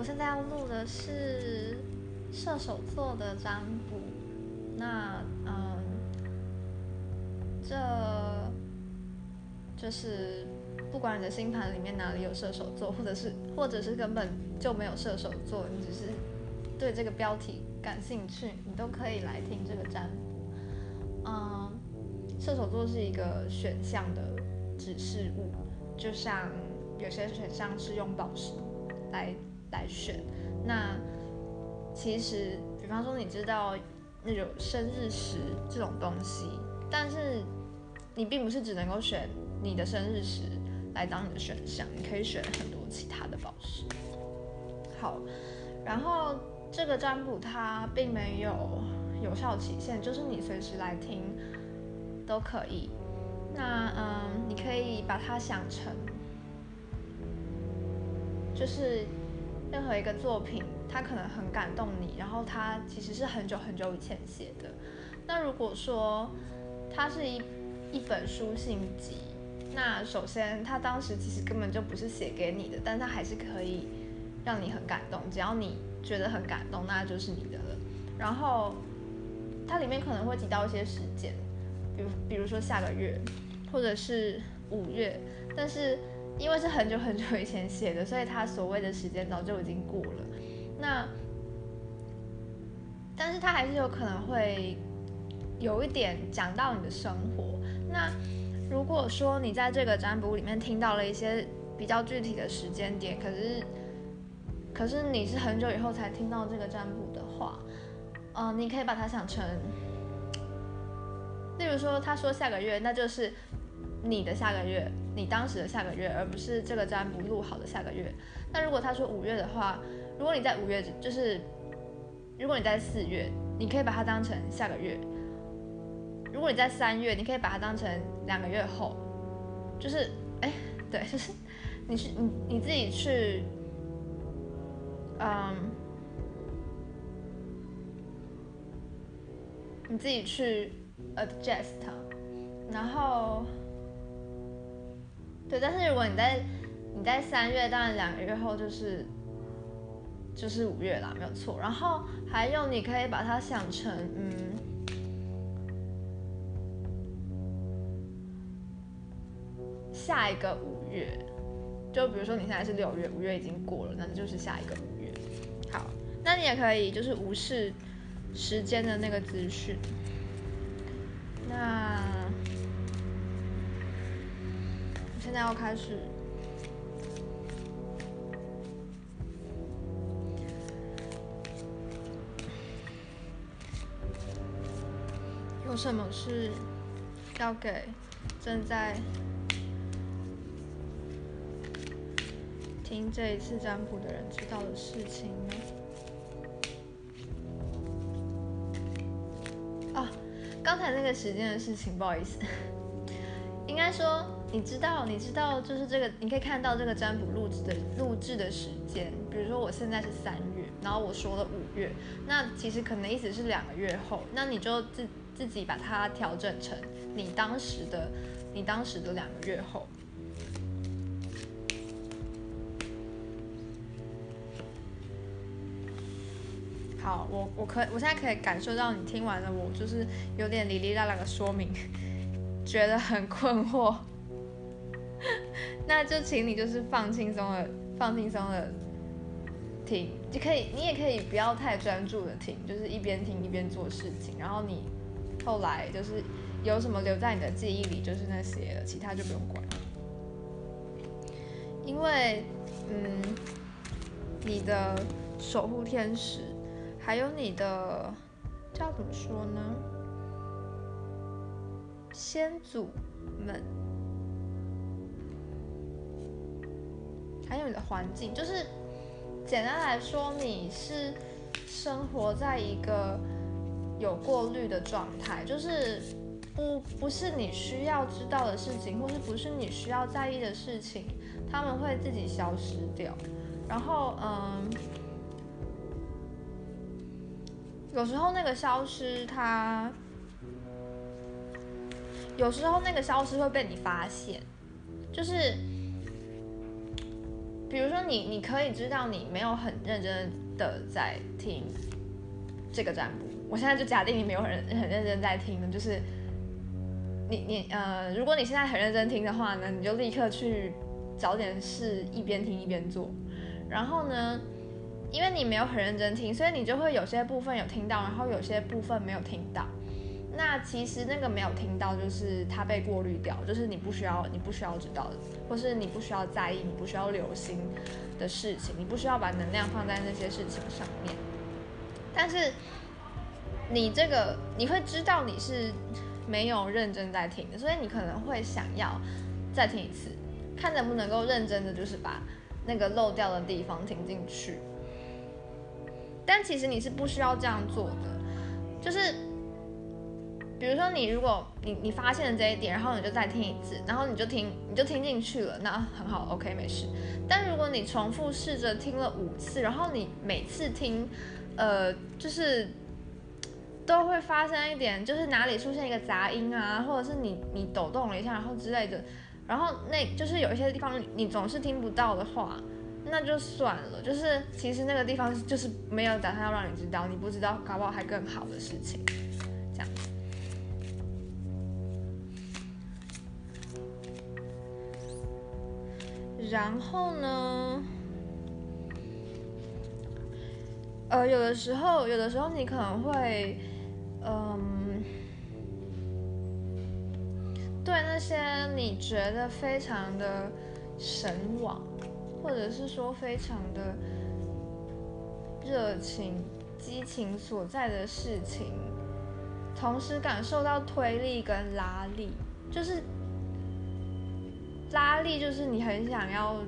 我现在要录的是射手座的占卜。那嗯，这就是不管你的星盘里面哪里有射手座，或者是或者是根本就没有射手座，你只是对这个标题感兴趣，你都可以来听这个占卜。嗯，射手座是一个选项的指示物，就像有些选项是用宝石来。来选，那其实，比方说，你知道那种生日石这种东西，但是你并不是只能够选你的生日石来当你的选项，你可以选很多其他的宝石。好，然后这个占卜它并没有有效期限，就是你随时来听都可以。那嗯，你可以把它想成，就是。任何一个作品，它可能很感动你，然后它其实是很久很久以前写的。那如果说它是一一本书信集，那首先它当时其实根本就不是写给你的，但它还是可以让你很感动。只要你觉得很感动，那就是你的了。然后它里面可能会提到一些时间，比如比如说下个月，或者是五月，但是。因为是很久很久以前写的，所以他所谓的时间早就已经过了。那，但是他还是有可能会有一点讲到你的生活。那如果说你在这个占卜里面听到了一些比较具体的时间点，可是可是你是很久以后才听到这个占卜的话，嗯，你可以把它想成，例如说他说下个月，那就是你的下个月。你当时的下个月，而不是这个占卜录好的下个月。那如果他说五月的话，如果你在五月，就是如果你在四月，你可以把它当成下个月；如果你在三月，你可以把它当成两个月后。就是，哎，对，就是你是你你自己去，嗯，你自己去 adjust，然后。对，但是如果你在你在三月，当然两个月后就是就是五月啦，没有错。然后还有你可以把它想成，嗯，下一个五月，就比如说你现在是六月，五月已经过了，那就是下一个五月。好，那你也可以就是无视时间的那个资讯，那。现在要开始，有什么是要给正在听这一次占卜的人知道的事情呢？啊，刚才那个时间的事情，不好意思，应该说。你知道，你知道，就是这个，你可以看到这个占卜录制的录制的时间。比如说，我现在是三月，然后我说了五月，那其实可能意思是两个月后。那你就自自己把它调整成你当时的，你当时的两个月后。好，我我可我现在可以感受到你听完了，我就是有点哩哩啦啦的说明，觉得很困惑。那就请你就是放轻松的，放轻松的听，就可以，你也可以不要太专注的听，就是一边听一边做事情。然后你后来就是有什么留在你的记忆里，就是那些了，其他就不用管。因为，嗯，你的守护天使，还有你的叫怎么说呢？先祖们。还有你的环境，就是简单来说，你是生活在一个有过滤的状态，就是不不是你需要知道的事情，或是不是你需要在意的事情，他们会自己消失掉。然后，嗯，有时候那个消失，它有时候那个消失会被你发现，就是。比如说你你可以知道你没有很认真的在听这个占卜，我现在就假定你没有很很认真在听的，就是你你呃，如果你现在很认真听的话呢，你就立刻去找点事一边听一边做，然后呢，因为你没有很认真听，所以你就会有些部分有听到，然后有些部分没有听到。那其实那个没有听到，就是它被过滤掉，就是你不需要你不需要知道的，或是你不需要在意，你不需要留心的事情，你不需要把能量放在那些事情上面。但是你这个你会知道你是没有认真在听的，所以你可能会想要再听一次，看能不能够认真的就是把那个漏掉的地方听进去。但其实你是不需要这样做的，就是。比如说，你如果你你发现了这一点，然后你就再听一次，然后你就听你就听进去了，那很好，OK，没事。但如果你重复试着听了五次，然后你每次听，呃，就是都会发生一点，就是哪里出现一个杂音啊，或者是你你抖动了一下，然后之类的，然后那就是有一些地方你总是听不到的话，那就算了。就是其实那个地方就是没有打算要让你知道，你不知道，搞不好还更好的事情，这样子。然后呢？呃，有的时候，有的时候你可能会，嗯，对那些你觉得非常的神往，或者是说非常的热情、激情所在的事情，同时感受到推力跟拉力，就是。拉力就是你很想要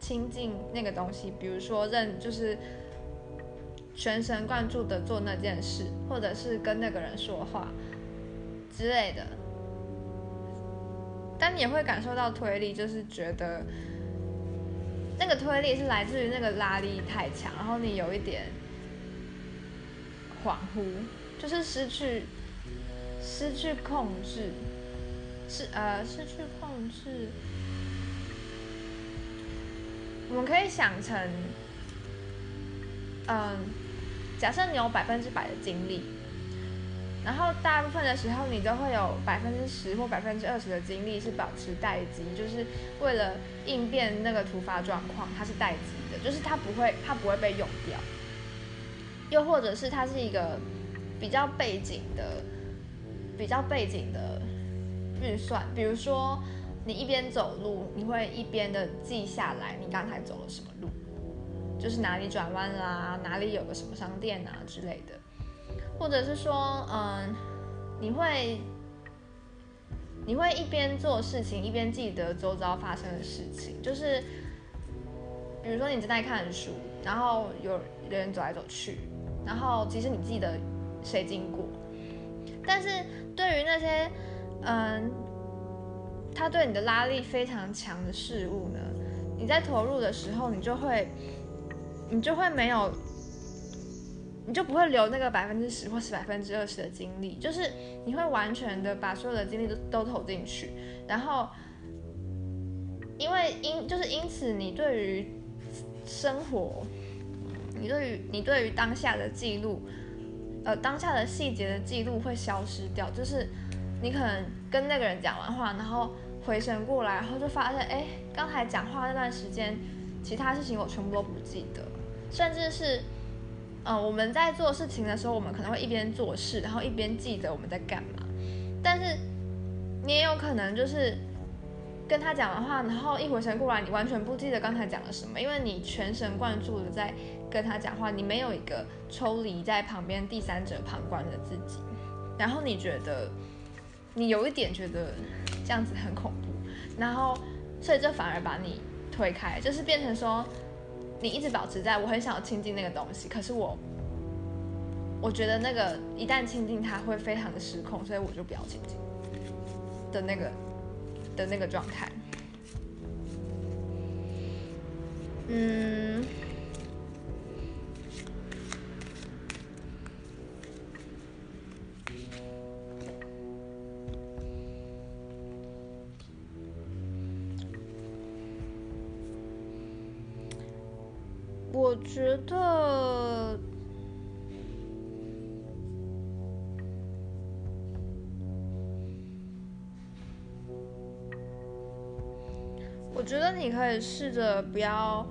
亲近那个东西，比如说认就是全神贯注的做那件事，或者是跟那个人说话之类的。但你也会感受到推力，就是觉得那个推力是来自于那个拉力太强，然后你有一点恍惚，就是失去失去控制，是呃失去控制。我们可以想成，嗯，假设你有百分之百的精力，然后大部分的时候你都会有百分之十或百分之二十的精力是保持待机，就是为了应变那个突发状况，它是待机的，就是它不会它不会被用掉。又或者是它是一个比较背景的、比较背景的预算，比如说。你一边走路，你会一边的记下来你刚才走了什么路，就是哪里转弯啦，哪里有个什么商店啊之类的，或者是说，嗯，你会你会一边做事情一边记得周遭发生的事情，就是比如说你正在看书，然后有人走来走去，然后其实你记得谁经过，但是对于那些嗯。它对你的拉力非常强的事物呢，你在投入的时候，你就会，你就会没有，你就不会留那个百分之十或是百分之二十的精力，就是你会完全的把所有的精力都都投进去，然后，因为因就是因此，你对于生活，你对于你对于当下的记录，呃，当下的细节的记录会消失掉，就是。你可能跟那个人讲完话，然后回神过来，然后就发现，哎，刚才讲话那段时间，其他事情我全部都不记得，甚至是，嗯，我们在做事情的时候，我们可能会一边做事，然后一边记得我们在干嘛。但是你也有可能就是跟他讲完话，然后一回神过来，你完全不记得刚才讲了什么，因为你全神贯注的在跟他讲话，你没有一个抽离在旁边第三者旁观的自己，然后你觉得。你有一点觉得这样子很恐怖，然后所以这反而把你推开，就是变成说你一直保持在我很想要亲近那个东西，可是我我觉得那个一旦亲近它会非常的失控，所以我就不要亲近的那个的那个状态，嗯。觉得，我觉得你可以试着不要，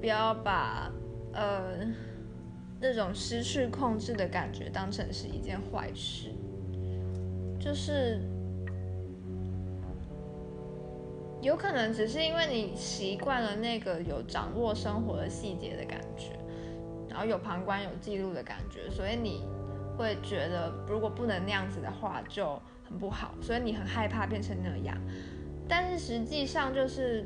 不要把呃那种失去控制的感觉当成是一件坏事，就是。有可能只是因为你习惯了那个有掌握生活的细节的感觉，然后有旁观有记录的感觉，所以你会觉得如果不能那样子的话就很不好，所以你很害怕变成那样。但是实际上就是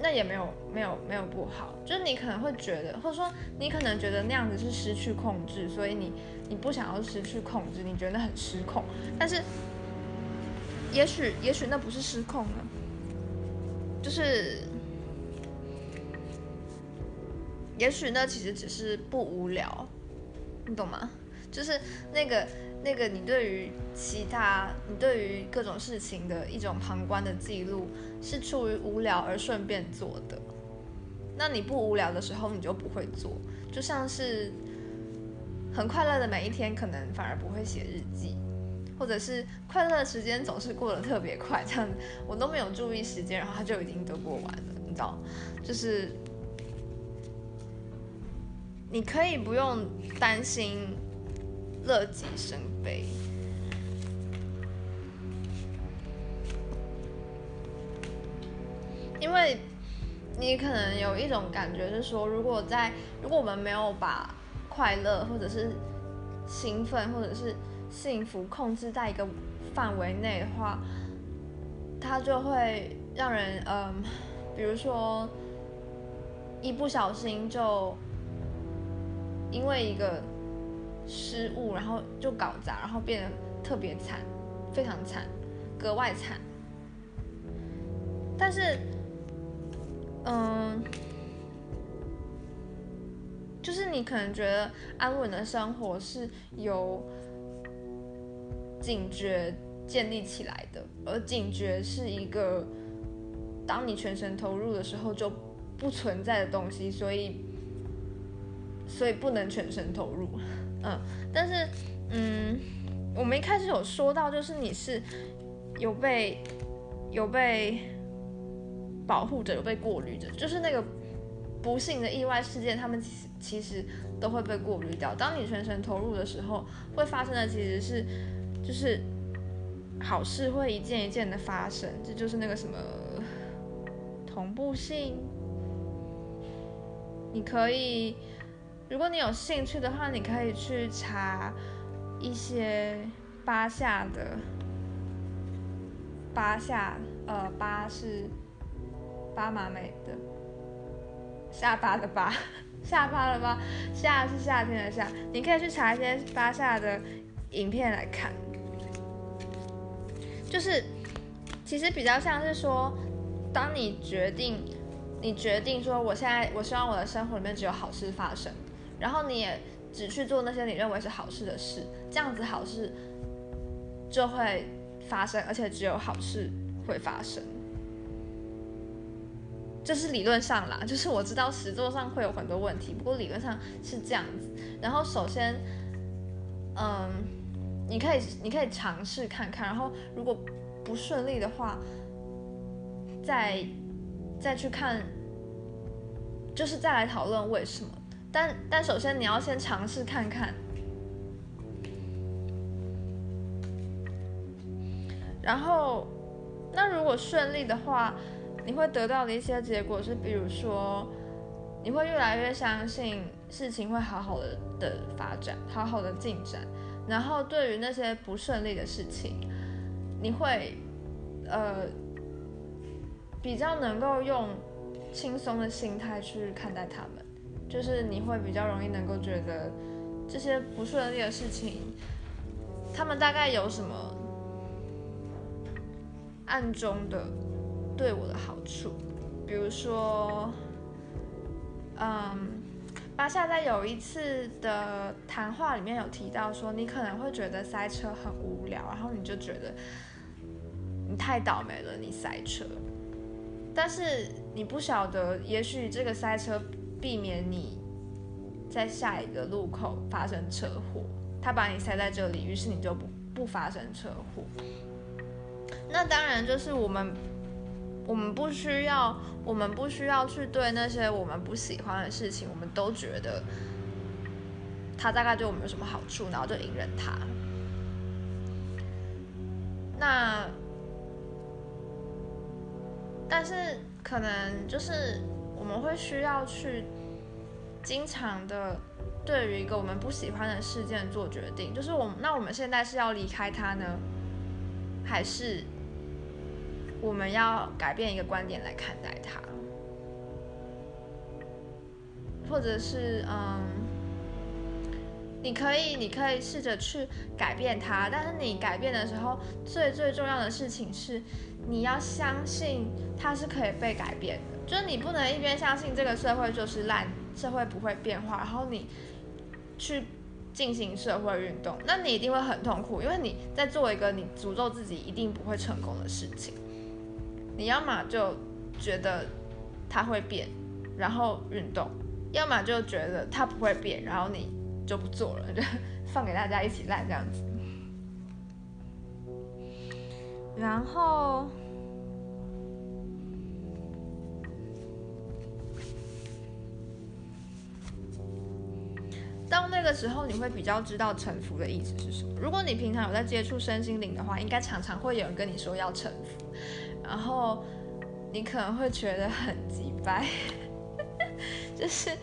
那也没有没有没有不好，就是你可能会觉得，或者说你可能觉得那样子是失去控制，所以你你不想要失去控制，你觉得很失控，但是。也许，也许那不是失控呢，就是，也许那其实只是不无聊，你懂吗？就是那个那个你对于其他，你对于各种事情的一种旁观的记录，是出于无聊而顺便做的。那你不无聊的时候，你就不会做，就像是很快乐的每一天，可能反而不会写日记。或者是快乐的时间总是过得特别快，这样我都没有注意时间，然后它就已经都过完了，你知道？就是你可以不用担心乐极生悲，因为你可能有一种感觉是说，如果在如果我们没有把快乐或者是兴奋或者是幸福控制在一个范围内的话，它就会让人嗯，比如说一不小心就因为一个失误，然后就搞砸，然后变得特别惨，非常惨，格外惨。但是，嗯，就是你可能觉得安稳的生活是由。警觉建立起来的，而警觉是一个当你全神投入的时候就不存在的东西，所以所以不能全神投入。嗯，但是嗯，我们一开始有说到，就是你是有被有被保护着，有被过滤着，就是那个不幸的意外事件，他们其实其实都会被过滤掉。当你全神投入的时候，会发生的其实是。就是好事会一件一件的发生，这就是那个什么同步性。你可以，如果你有兴趣的话，你可以去查一些巴夏的巴夏，呃，巴是巴马美的 下巴的巴，下巴的巴，夏是夏天的夏。你可以去查一些巴夏的影片来看。就是，其实比较像是说，当你决定，你决定说，我现在我希望我的生活里面只有好事发生，然后你也只去做那些你认为是好事的事，这样子好事就会发生，而且只有好事会发生。这是理论上啦，就是我知道实作上会有很多问题，不过理论上是这样子。然后首先，嗯。你可以，你可以尝试看看，然后如果不顺利的话，再再去看，就是再来讨论为什么。但但首先你要先尝试看看，然后那如果顺利的话，你会得到的一些结果是，比如说你会越来越相信事情会好好的的发展，好好的进展。然后对于那些不顺利的事情，你会，呃，比较能够用轻松的心态去看待他们，就是你会比较容易能够觉得这些不顺利的事情，他们大概有什么暗中的对我的好处，比如说，嗯。巴夏在有一次的谈话里面有提到说，你可能会觉得塞车很无聊，然后你就觉得你太倒霉了，你塞车。但是你不晓得，也许这个塞车避免你在下一个路口发生车祸。他把你塞在这里，于是你就不不发生车祸。那当然就是我们，我们不需要，我们不需要去对那些我们不喜欢的事情，我们都觉得他大概对我们有什么好处，然后就隐忍他。那，但是可能就是我们会需要去经常的对于一个我们不喜欢的事件做决定，就是我那我们现在是要离开他呢，还是我们要改变一个观点来看待它，或者是嗯。你可以，你可以试着去改变它，但是你改变的时候，最最重要的事情是，你要相信它是可以被改变的。就是你不能一边相信这个社会就是烂，社会不会变化，然后你去进行社会运动，那你一定会很痛苦，因为你在做一个你诅咒自己一定不会成功的事情。你要么就觉得它会变，然后运动；要么就觉得它不会变，然后你。就不做了，就 放给大家一起烂这样子。然后，到那个时候，你会比较知道臣服的意思是什么。如果你平常有在接触身心灵的话，应该常常会有人跟你说要臣服，然后你可能会觉得很急掰，就是。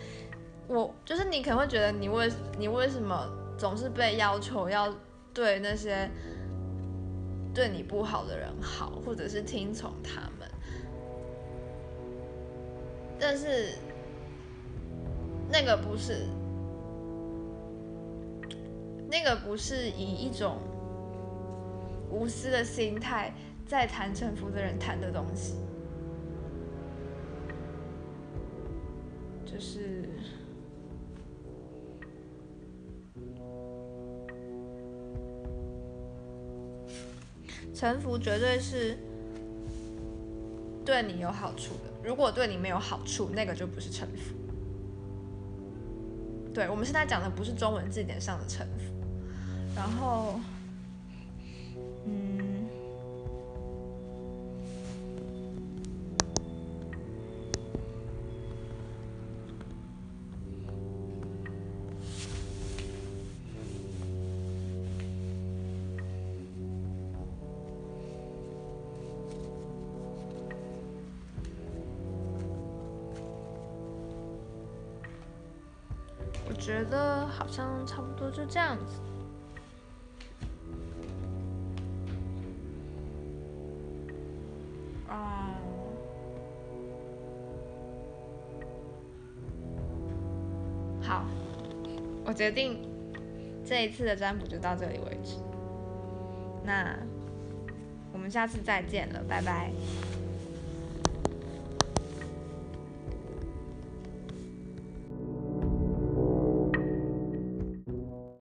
我就是你可能会觉得你为你为什么总是被要求要对那些对你不好的人好，或者是听从他们，但是那个不是那个不是以一种无私的心态在谈臣服的人谈的东西，就是。臣服绝对是对你有好处的，如果对你没有好处，那个就不是臣服。对我们现在讲的不是中文字典上的臣服，然后，我觉得好像差不多就这样子。嗯，好，我决定这一次的占卜就到这里为止。那我们下次再见了，拜拜。